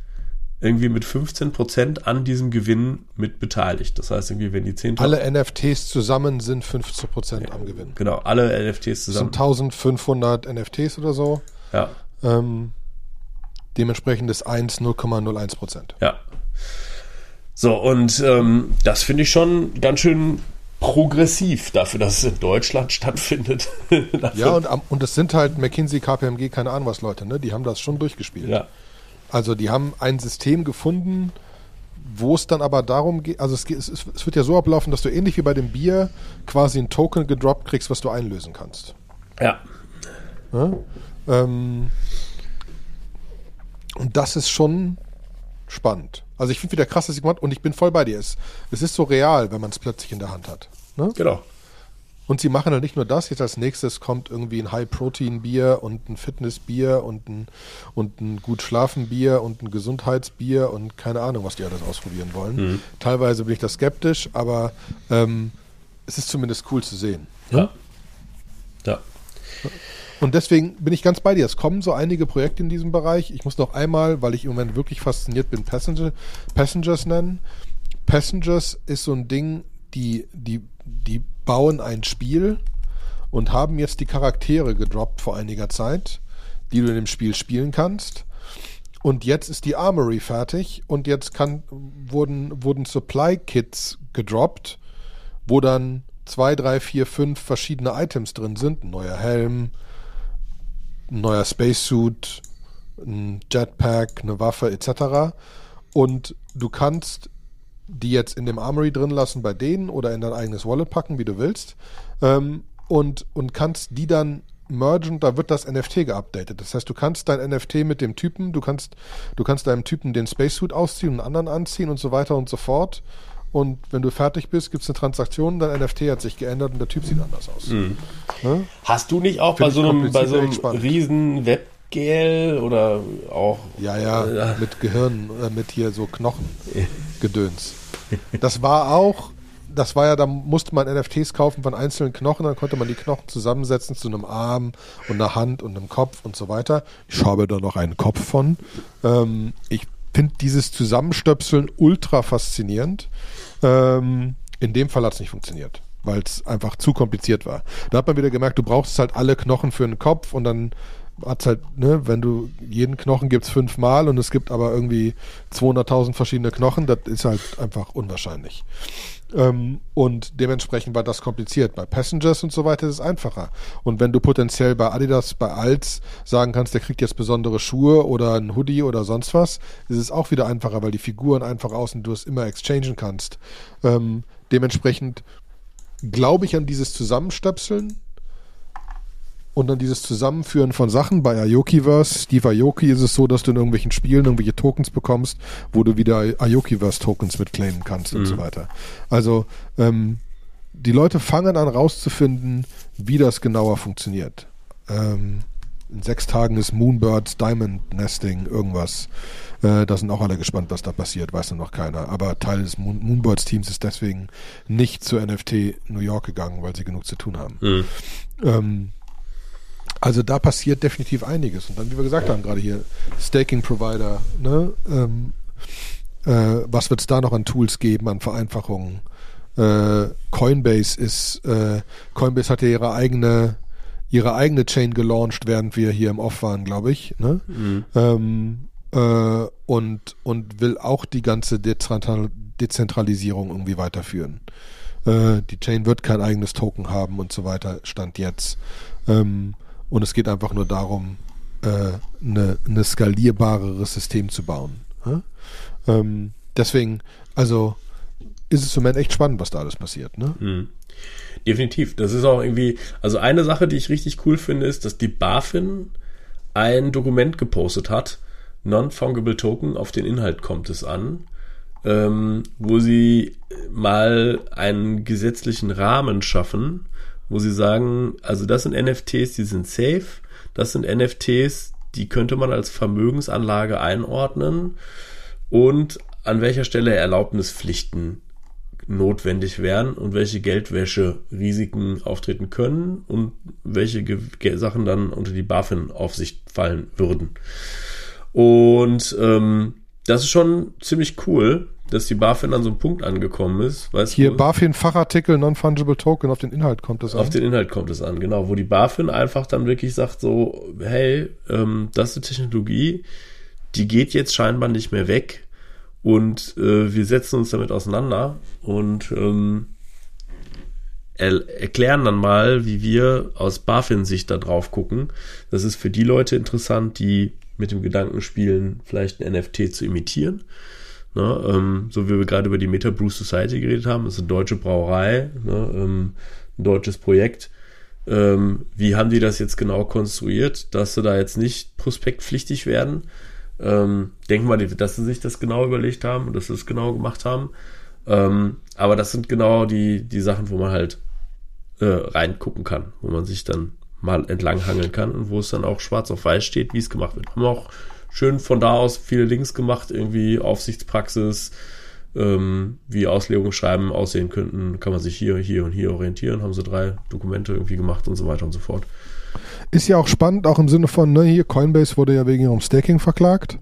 Speaker 2: irgendwie mit 15% an diesem Gewinn mit beteiligt. Das heißt irgendwie, wenn die 10.000...
Speaker 1: Alle NFTs zusammen sind 15% ja, am Gewinn.
Speaker 2: Genau, alle NFTs zusammen.
Speaker 1: Das sind 1500 NFTs oder so.
Speaker 2: Ja.
Speaker 1: Ähm, dementsprechend ist 1 0,01%.
Speaker 2: Ja. So, und ähm, das finde ich schon ganz schön progressiv dafür, dass es in Deutschland stattfindet. [laughs]
Speaker 1: ja, und, und es sind halt McKinsey, KPMG, keine Ahnung was Leute, ne? Die haben das schon durchgespielt.
Speaker 2: Ja.
Speaker 1: Also die haben ein System gefunden, wo es dann aber darum geht, also es, es, es, wird ja so ablaufen, dass du ähnlich wie bei dem Bier quasi ein Token gedroppt kriegst, was du einlösen kannst.
Speaker 2: Ja.
Speaker 1: ja? Ähm, und das ist schon spannend. Also ich finde wieder krass, dass ich gemacht und ich bin voll bei dir. Es, es ist so real, wenn man es plötzlich in der Hand hat. Ne?
Speaker 2: Genau.
Speaker 1: Und sie machen halt nicht nur das, jetzt als nächstes kommt irgendwie ein High-Protein-Bier und ein Fitness-Bier und ein, und ein gut Schlafen-Bier und ein Gesundheitsbier und keine Ahnung, was die alles ausprobieren wollen. Mhm. Teilweise bin ich da skeptisch, aber ähm, es ist zumindest cool zu sehen.
Speaker 2: Ne? Ja. Ja.
Speaker 1: Und deswegen bin ich ganz bei dir. Es kommen so einige Projekte in diesem Bereich. Ich muss noch einmal, weil ich im Moment wirklich fasziniert bin, Passenger, Passengers nennen. Passengers ist so ein Ding, die, die, die bauen ein Spiel und haben jetzt die Charaktere gedroppt vor einiger Zeit, die du in dem Spiel spielen kannst. Und jetzt ist die Armory fertig und jetzt kann, wurden, wurden Supply Kits gedroppt, wo dann zwei, drei, vier, fünf verschiedene Items drin sind. Ein neuer Helm, ein neuer Spacesuit, ein Jetpack, eine Waffe etc. Und du kannst die jetzt in dem Armory drin lassen bei denen oder in dein eigenes Wallet packen, wie du willst. Ähm, und, und kannst die dann mergen, da wird das NFT geupdatet. Das heißt, du kannst dein NFT mit dem Typen, du kannst, du kannst deinem Typen den Spacesuit ausziehen und einen anderen anziehen und so weiter und so fort. Und wenn du fertig bist, gibt es eine Transaktion, dein NFT hat sich geändert und der Typ sieht anders aus. Mhm.
Speaker 2: Ne? Hast du nicht auch Find bei so einem, bei so einem riesen Web Gel oder auch.
Speaker 1: Ja, ja, mit Gehirn, äh, mit hier so Knochengedöns. Das war auch, das war ja, da musste man NFTs kaufen von einzelnen Knochen, dann konnte man die Knochen zusammensetzen zu einem Arm und einer Hand und einem Kopf und so weiter. Ich habe da noch einen Kopf von. Ähm, ich finde dieses Zusammenstöpseln ultra faszinierend. Ähm, in dem Fall hat es nicht funktioniert weil es einfach zu kompliziert war. Da hat man wieder gemerkt, du brauchst halt alle Knochen für einen Kopf und dann hat's halt, ne, wenn du jeden Knochen gibt's fünfmal und es gibt aber irgendwie 200.000 verschiedene Knochen, das ist halt einfach unwahrscheinlich. Ähm, und dementsprechend war das kompliziert. Bei Passengers und so weiter ist es einfacher. Und wenn du potenziell bei Adidas, bei Alts sagen kannst, der kriegt jetzt besondere Schuhe oder ein Hoodie oder sonst was, ist es auch wieder einfacher, weil die Figuren einfach aus und du es immer exchangen kannst. Ähm, dementsprechend glaube ich an dieses Zusammenstöpseln und dann dieses Zusammenführen von Sachen bei Ayokiverse. Steve Ayoki ist es so, dass du in irgendwelchen Spielen irgendwelche Tokens bekommst, wo du wieder Ayokiverse-Tokens mitclaimen kannst mhm. und so mhm. weiter. Also ähm, die Leute fangen an rauszufinden, wie das genauer funktioniert. Ähm, in sechs Tagen ist Moonbirds Diamond Nesting irgendwas. Äh, da sind auch alle gespannt, was da passiert, weiß noch keiner. Aber Teil des Moon Moonbirds Teams ist deswegen nicht zur NFT New York gegangen, weil sie genug zu tun haben. Mhm. Ähm, also da passiert definitiv einiges. Und dann, wie wir gesagt haben, gerade hier Staking Provider, ne? Ähm, äh, was wird es da noch an Tools geben, an Vereinfachungen? Äh, Coinbase ist, äh, Coinbase hat ja ihre eigene, ihre eigene Chain gelauncht, während wir hier im Off waren, glaube ich. Ne? Mhm. Ähm, äh, und, und will auch die ganze Dezentral Dezentralisierung irgendwie weiterführen. Äh, die Chain wird kein eigenes Token haben und so weiter, stand jetzt. Ähm, und es geht einfach nur darum, äh, eine, eine skalierbareres System zu bauen. Ähm, deswegen, also ist es im Moment echt spannend, was da alles passiert. Ne? Mhm.
Speaker 2: Definitiv. Das ist auch irgendwie, also eine Sache, die ich richtig cool finde, ist, dass die BaFin ein Dokument gepostet hat, Non-Fungible Token, auf den Inhalt kommt es an, ähm, wo sie mal einen gesetzlichen Rahmen schaffen, wo sie sagen, also das sind NFTs, die sind safe, das sind NFTs, die könnte man als Vermögensanlage einordnen und an welcher Stelle Erlaubnispflichten notwendig wären und welche Geldwäsche-Risiken auftreten können und welche Ge Sachen dann unter die BaFin-Aufsicht fallen würden. Und ähm, das ist schon ziemlich cool, dass die BaFin an so einem Punkt angekommen ist.
Speaker 1: Weißt Hier BaFin-Fachartikel Non-Fungible Token, auf den Inhalt kommt es
Speaker 2: an. Auf den Inhalt kommt es an, genau. Wo die BaFin einfach dann wirklich sagt so, hey, ähm, das ist eine Technologie, die geht jetzt scheinbar nicht mehr weg und äh, wir setzen uns damit auseinander und ähm, er erklären dann mal, wie wir aus BaFin-Sicht da drauf gucken. Das ist für die Leute interessant, die mit dem Gedanken spielen, vielleicht ein NFT zu imitieren. Ne, ähm, so wie wir gerade über die Meta Brew Society geredet haben, das ist eine deutsche Brauerei, ne, ähm, ein deutsches Projekt. Ähm, wie haben die das jetzt genau konstruiert, dass sie da jetzt nicht prospektpflichtig werden? Ähm, denken wir, dass sie sich das genau überlegt haben und dass sie es genau gemacht haben. Ähm, aber das sind genau die, die Sachen, wo man halt äh, reingucken kann, wo man sich dann mal entlanghangeln kann und wo es dann auch schwarz auf weiß steht, wie es gemacht wird. Haben auch schön von da aus viele Links gemacht, irgendwie Aufsichtspraxis, ähm, wie Auslegungsschreiben aussehen könnten, kann man sich hier, hier und hier orientieren, haben sie drei Dokumente irgendwie gemacht und so weiter und so fort.
Speaker 1: Ist ja auch spannend, auch im Sinne von, ne, hier Coinbase wurde ja wegen ihrem Staking verklagt.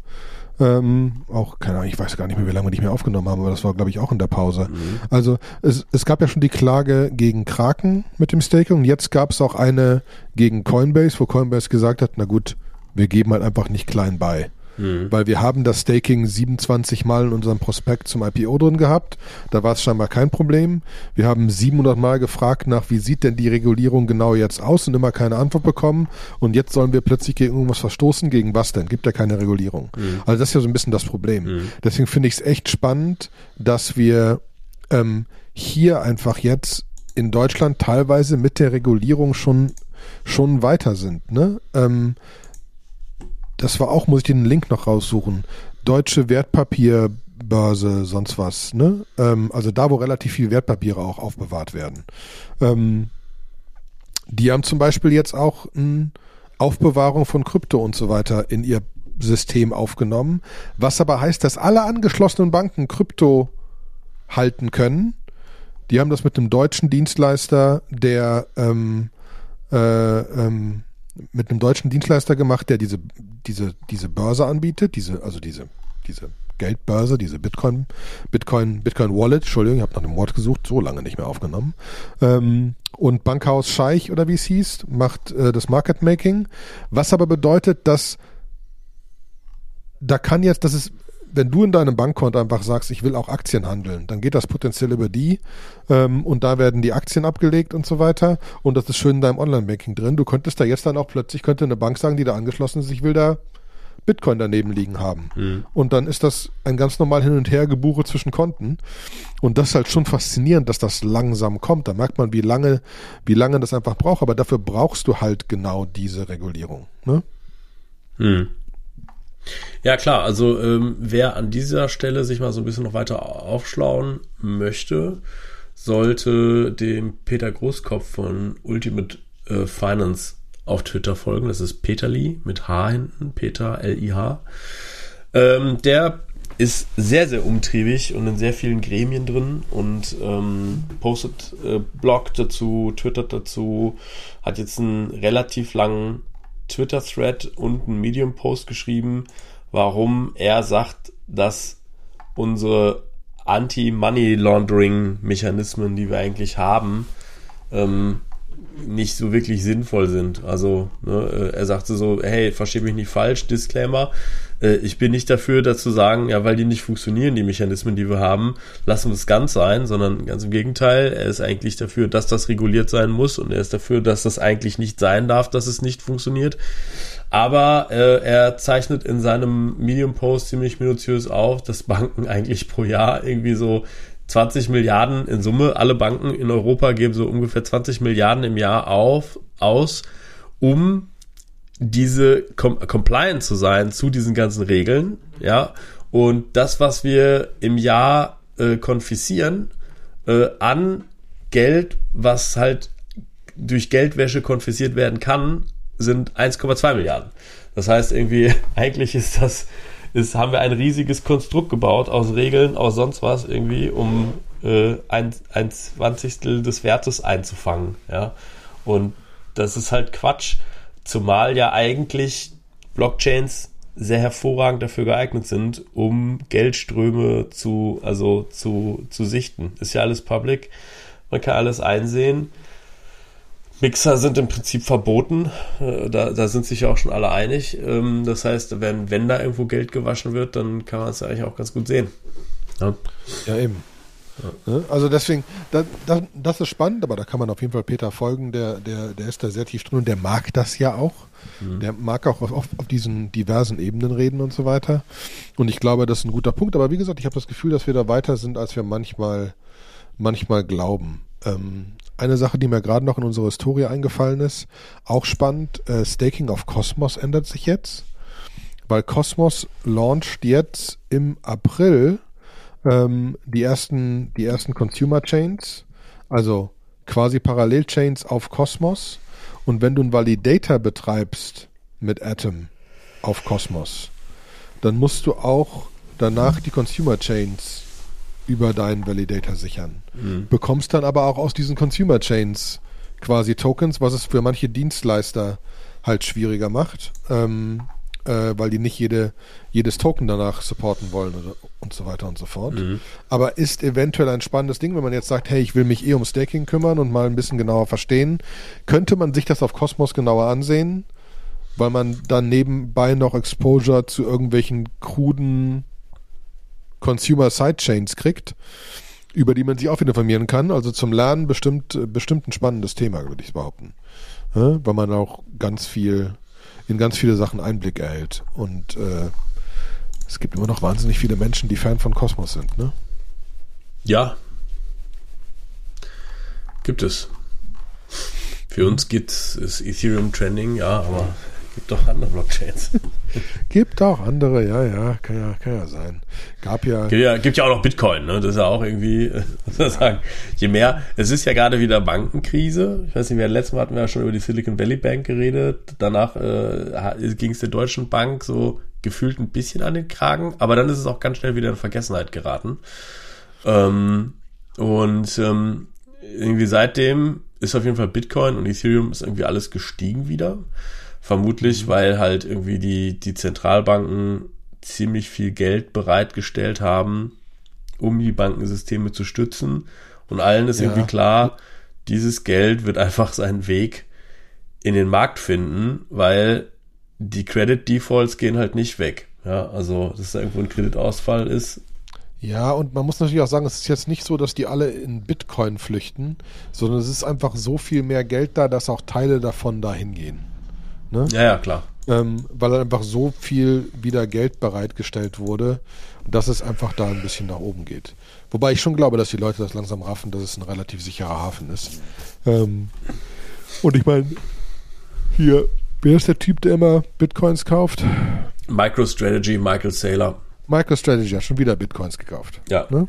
Speaker 1: Ähm, auch, keine Ahnung, ich weiß gar nicht mehr, wie lange wir nicht mehr aufgenommen haben, aber das war, glaube ich, auch in der Pause. Mhm. Also es, es gab ja schon die Klage gegen Kraken mit dem Staking und jetzt gab es auch eine gegen Coinbase, wo Coinbase gesagt hat, na gut, wir geben halt einfach nicht klein bei. Mhm. Weil wir haben das Staking 27 Mal in unserem Prospekt zum IPO drin gehabt. Da war es scheinbar kein Problem. Wir haben 700 Mal gefragt nach, wie sieht denn die Regulierung genau jetzt aus und immer keine Antwort bekommen. Und jetzt sollen wir plötzlich gegen irgendwas verstoßen. Gegen was denn? Gibt ja keine Regulierung. Mhm. Also das ist ja so ein bisschen das Problem. Mhm. Deswegen finde ich es echt spannend, dass wir ähm, hier einfach jetzt in Deutschland teilweise mit der Regulierung schon schon weiter sind. Ne? Ähm, das war auch, muss ich den Link noch raussuchen. Deutsche Wertpapierbörse, sonst was, ne? Ähm, also da, wo relativ viel Wertpapiere auch aufbewahrt werden. Ähm, die haben zum Beispiel jetzt auch eine Aufbewahrung von Krypto und so weiter in ihr System aufgenommen, was aber heißt, dass alle angeschlossenen Banken Krypto halten können. Die haben das mit einem deutschen Dienstleister, der ähm, äh, ähm, mit einem deutschen Dienstleister gemacht, der diese, diese, diese Börse anbietet, diese, also diese, diese Geldbörse, diese Bitcoin, Bitcoin, Bitcoin Wallet, Entschuldigung, ich habe nach dem Wort gesucht, so lange nicht mehr aufgenommen. Ähm, und Bankhaus Scheich oder wie es hieß, macht äh, das Market Making, was aber bedeutet, dass da kann jetzt, das ist wenn du in deinem Bankkonto einfach sagst, ich will auch Aktien handeln, dann geht das potenziell über die ähm, und da werden die Aktien abgelegt und so weiter und das ist schön in deinem Online-Banking drin. Du könntest da jetzt dann auch plötzlich, könnte eine Bank sagen, die da angeschlossen ist, ich will da Bitcoin daneben liegen haben. Mhm. Und dann ist das ein ganz normal hin und her Gebuche zwischen Konten. Und das ist halt schon faszinierend, dass das langsam kommt. Da merkt man, wie lange, wie lange das einfach braucht. Aber dafür brauchst du halt genau diese Regulierung. Ne?
Speaker 2: Mhm. Ja, klar. Also ähm, wer an dieser Stelle sich mal so ein bisschen noch weiter aufschlauen möchte, sollte dem Peter Großkopf von Ultimate äh, Finance auf Twitter folgen. Das ist Peterli mit H hinten, Peter L-I-H. Ähm, der ist sehr, sehr umtriebig und in sehr vielen Gremien drin und ähm, postet äh, Blog dazu, twittert dazu, hat jetzt einen relativ langen Twitter-Thread und einen Medium-Post geschrieben, warum er sagt, dass unsere Anti-Money-Laundering-Mechanismen, die wir eigentlich haben, ähm, nicht so wirklich sinnvoll sind. Also ne, er sagte so, hey, verstehe mich nicht falsch, Disclaimer, äh, ich bin nicht dafür, dazu sagen, ja, weil die nicht funktionieren, die Mechanismen, die wir haben, lassen wir es ganz sein, sondern ganz im Gegenteil, er ist eigentlich dafür, dass das reguliert sein muss und er ist dafür, dass das eigentlich nicht sein darf, dass es nicht funktioniert. Aber äh, er zeichnet in seinem Medium-Post ziemlich minutiös auf, dass Banken eigentlich pro Jahr irgendwie so 20 Milliarden in Summe. Alle Banken in Europa geben so ungefähr 20 Milliarden im Jahr auf, aus, um diese Com compliant zu sein zu diesen ganzen Regeln, ja. Und das, was wir im Jahr äh, konfiszieren äh, an Geld, was halt durch Geldwäsche konfisziert werden kann, sind 1,2 Milliarden. Das heißt irgendwie, [laughs] eigentlich ist das, ist, haben wir ein riesiges Konstrukt gebaut aus Regeln, aus sonst was irgendwie, um äh, ein, ein Zwanzigstel des Wertes einzufangen, ja. Und das ist halt Quatsch, zumal ja eigentlich Blockchains sehr hervorragend dafür geeignet sind, um Geldströme zu, also zu, zu sichten. Ist ja alles public. Man kann alles einsehen. Mixer sind im Prinzip verboten. Äh, da, da sind sich ja auch schon alle einig. Ähm, das heißt, wenn, wenn da irgendwo Geld gewaschen wird, dann kann man es eigentlich auch ganz gut sehen.
Speaker 1: Ja, ja eben. Ja. Ne? Also deswegen, da, da, das ist spannend, aber da kann man auf jeden Fall Peter folgen, der, der, der ist da sehr tief drin und der mag das ja auch. Mhm. Der mag auch auf, auf, auf, diesen diversen Ebenen reden und so weiter. Und ich glaube, das ist ein guter Punkt. Aber wie gesagt, ich habe das Gefühl, dass wir da weiter sind, als wir manchmal, manchmal glauben. Ähm, eine Sache, die mir gerade noch in unsere Historie eingefallen ist, auch spannend, äh, Staking of Cosmos ändert sich jetzt, weil Cosmos launcht jetzt im April ähm, die ersten, die ersten Consumer Chains, also quasi Parallelchains auf Cosmos. Und wenn du einen Validator betreibst mit Atom auf Cosmos, dann musst du auch danach die Consumer Chains über deinen Validator sichern. Mhm. Bekommst dann aber auch aus diesen Consumer Chains quasi Tokens, was es für manche Dienstleister halt schwieriger macht, ähm, äh, weil die nicht jede, jedes Token danach supporten wollen oder, und so weiter und so fort. Mhm. Aber ist eventuell ein spannendes Ding, wenn man jetzt sagt, hey, ich will mich eh um Staking kümmern und mal ein bisschen genauer verstehen, könnte man sich das auf Cosmos genauer ansehen, weil man dann nebenbei noch Exposure zu irgendwelchen kruden Consumer Sidechains kriegt, über die man sich auch informieren kann. Also zum Lernen bestimmt, bestimmt ein spannendes Thema, würde ich behaupten. Ja, weil man auch ganz viel, in ganz viele Sachen Einblick erhält. Und äh, es gibt immer noch wahnsinnig viele Menschen, die Fan von Kosmos sind, ne?
Speaker 2: Ja. Gibt es. Für uns gibt es Ethereum Trending, ja, aber Gibt doch andere Blockchains. [laughs]
Speaker 1: Gibt auch andere, ja, ja, kann ja, kann ja sein. Gab ja.
Speaker 2: Gibt ja, gibt ja auch noch Bitcoin, ne? Das ist ja auch irgendwie, [laughs] was ich sagen, je mehr, es ist ja gerade wieder Bankenkrise. Ich weiß nicht, wir letztes Mal hatten wir ja schon über die Silicon Valley Bank geredet. Danach äh, ging es der Deutschen Bank so gefühlt ein bisschen an den Kragen, aber dann ist es auch ganz schnell wieder in Vergessenheit geraten. Ähm, und ähm, irgendwie seitdem ist auf jeden Fall Bitcoin und Ethereum ist irgendwie alles gestiegen wieder. Vermutlich, mhm. weil halt irgendwie die, die Zentralbanken ziemlich viel Geld bereitgestellt haben, um die Bankensysteme zu stützen. Und allen ist ja. irgendwie klar, dieses Geld wird einfach seinen Weg in den Markt finden, weil die Credit Defaults gehen halt nicht weg. Ja, also, dass da irgendwo ein Kreditausfall ist.
Speaker 1: Ja, und man muss natürlich auch sagen, es ist jetzt nicht so, dass die alle in Bitcoin flüchten, sondern es ist einfach so viel mehr Geld da, dass auch Teile davon dahin gehen.
Speaker 2: Ne? Ja, ja, klar.
Speaker 1: Ähm, weil einfach so viel wieder Geld bereitgestellt wurde, dass es einfach da ein bisschen nach oben geht. Wobei ich schon glaube, dass die Leute das langsam raffen, dass es ein relativ sicherer Hafen ist. Ähm, und ich meine, hier, wer ist der Typ, der immer Bitcoins kauft?
Speaker 2: MicroStrategy, Michael Saylor.
Speaker 1: MicroStrategy hat schon wieder Bitcoins gekauft.
Speaker 2: Ja. Ne?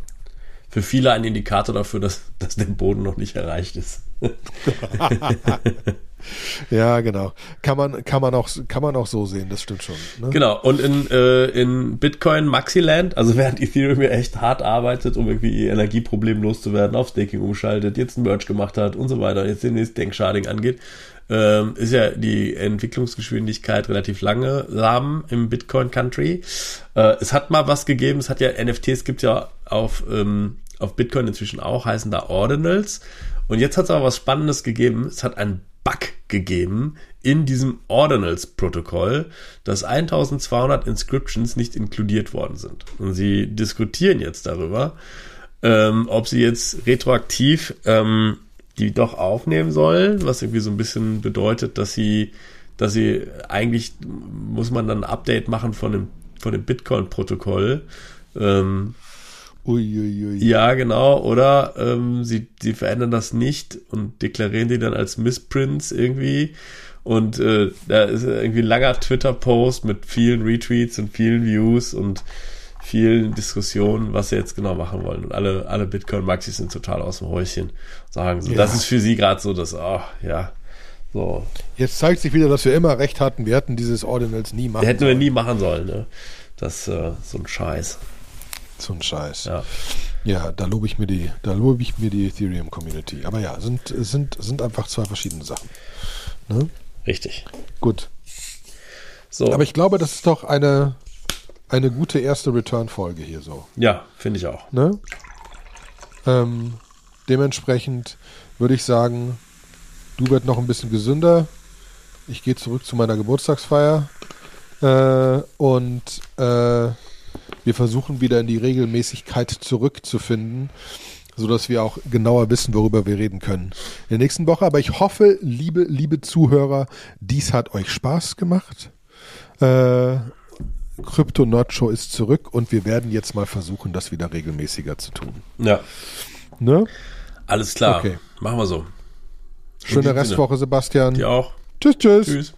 Speaker 2: Für viele ein Indikator dafür, dass, dass der Boden noch nicht erreicht ist. [laughs]
Speaker 1: Ja, genau. Kann man, kann man auch, kann man auch so sehen, das stimmt schon. Ne?
Speaker 2: Genau. Und in, äh, in Bitcoin Maxiland, also [laughs] während Ethereum ja echt hart arbeitet, um irgendwie ihr Energieproblem loszuwerden, auf Staking umschaltet, jetzt ein Merge gemacht hat und so weiter, jetzt den nächsten Denksharding angeht, ähm, ist ja die Entwicklungsgeschwindigkeit relativ lange lahm im Bitcoin Country. Äh, es hat mal was gegeben, es hat ja NFTs gibt ja auf, ähm, auf Bitcoin inzwischen auch, heißen da Ordinals. Und jetzt hat es aber was Spannendes gegeben. Es hat einen Bug gegeben in diesem Ordinals-Protokoll, dass 1200 Inscriptions nicht inkludiert worden sind. Und sie diskutieren jetzt darüber, ähm, ob sie jetzt retroaktiv ähm, die doch aufnehmen sollen, was irgendwie so ein bisschen bedeutet, dass sie, dass sie eigentlich muss man dann ein Update machen von dem, von dem Bitcoin-Protokoll. Ähm,
Speaker 1: Uiuiui.
Speaker 2: ja, genau. Oder ähm, sie, sie verändern das nicht und deklarieren die dann als Missprints irgendwie. Und äh, da ist irgendwie ein langer Twitter-Post mit vielen Retweets und vielen Views und vielen Diskussionen, was sie jetzt genau machen wollen. Und alle, alle Bitcoin-Maxis sind total aus dem Häuschen. Sagen so.
Speaker 1: Ja.
Speaker 2: Das ist für sie gerade so, dass, oh, ja, so.
Speaker 1: Jetzt zeigt sich wieder, dass wir immer recht hatten. Wir hätten dieses Ordinals nie machen
Speaker 2: Hätten wir
Speaker 1: sollen.
Speaker 2: nie machen sollen, ne? Das äh, so ein Scheiß.
Speaker 1: So ein Scheiß.
Speaker 2: Ja.
Speaker 1: Ja, da lobe ich mir die, da lobe ich mir die Ethereum Community. Aber ja, sind, sind, sind einfach zwei verschiedene Sachen. Ne?
Speaker 2: Richtig.
Speaker 1: Gut.
Speaker 2: So.
Speaker 1: Aber ich glaube, das ist doch eine, eine gute erste Return-Folge hier so.
Speaker 2: ja, finde ich auch.
Speaker 1: Ne? Ähm, dementsprechend würde ich sagen, du wird noch ein bisschen gesünder. Ich gehe zurück zu meiner Geburtstagsfeier. Äh, und äh, wir versuchen wieder in die Regelmäßigkeit zurückzufinden, sodass wir auch genauer wissen, worüber wir reden können in der nächsten Woche. Aber ich hoffe, liebe, liebe Zuhörer, dies hat euch Spaß gemacht. Äh, Crypto Nerd Show ist zurück und wir werden jetzt mal versuchen, das wieder regelmäßiger zu tun.
Speaker 2: Ja.
Speaker 1: Ne?
Speaker 2: Alles klar.
Speaker 1: Okay.
Speaker 2: Machen wir so.
Speaker 1: Schöne
Speaker 2: diesem Sinne.
Speaker 1: Restwoche, Sebastian.
Speaker 2: Dir auch.
Speaker 1: Tschüss, tschüss.
Speaker 2: Tschüss.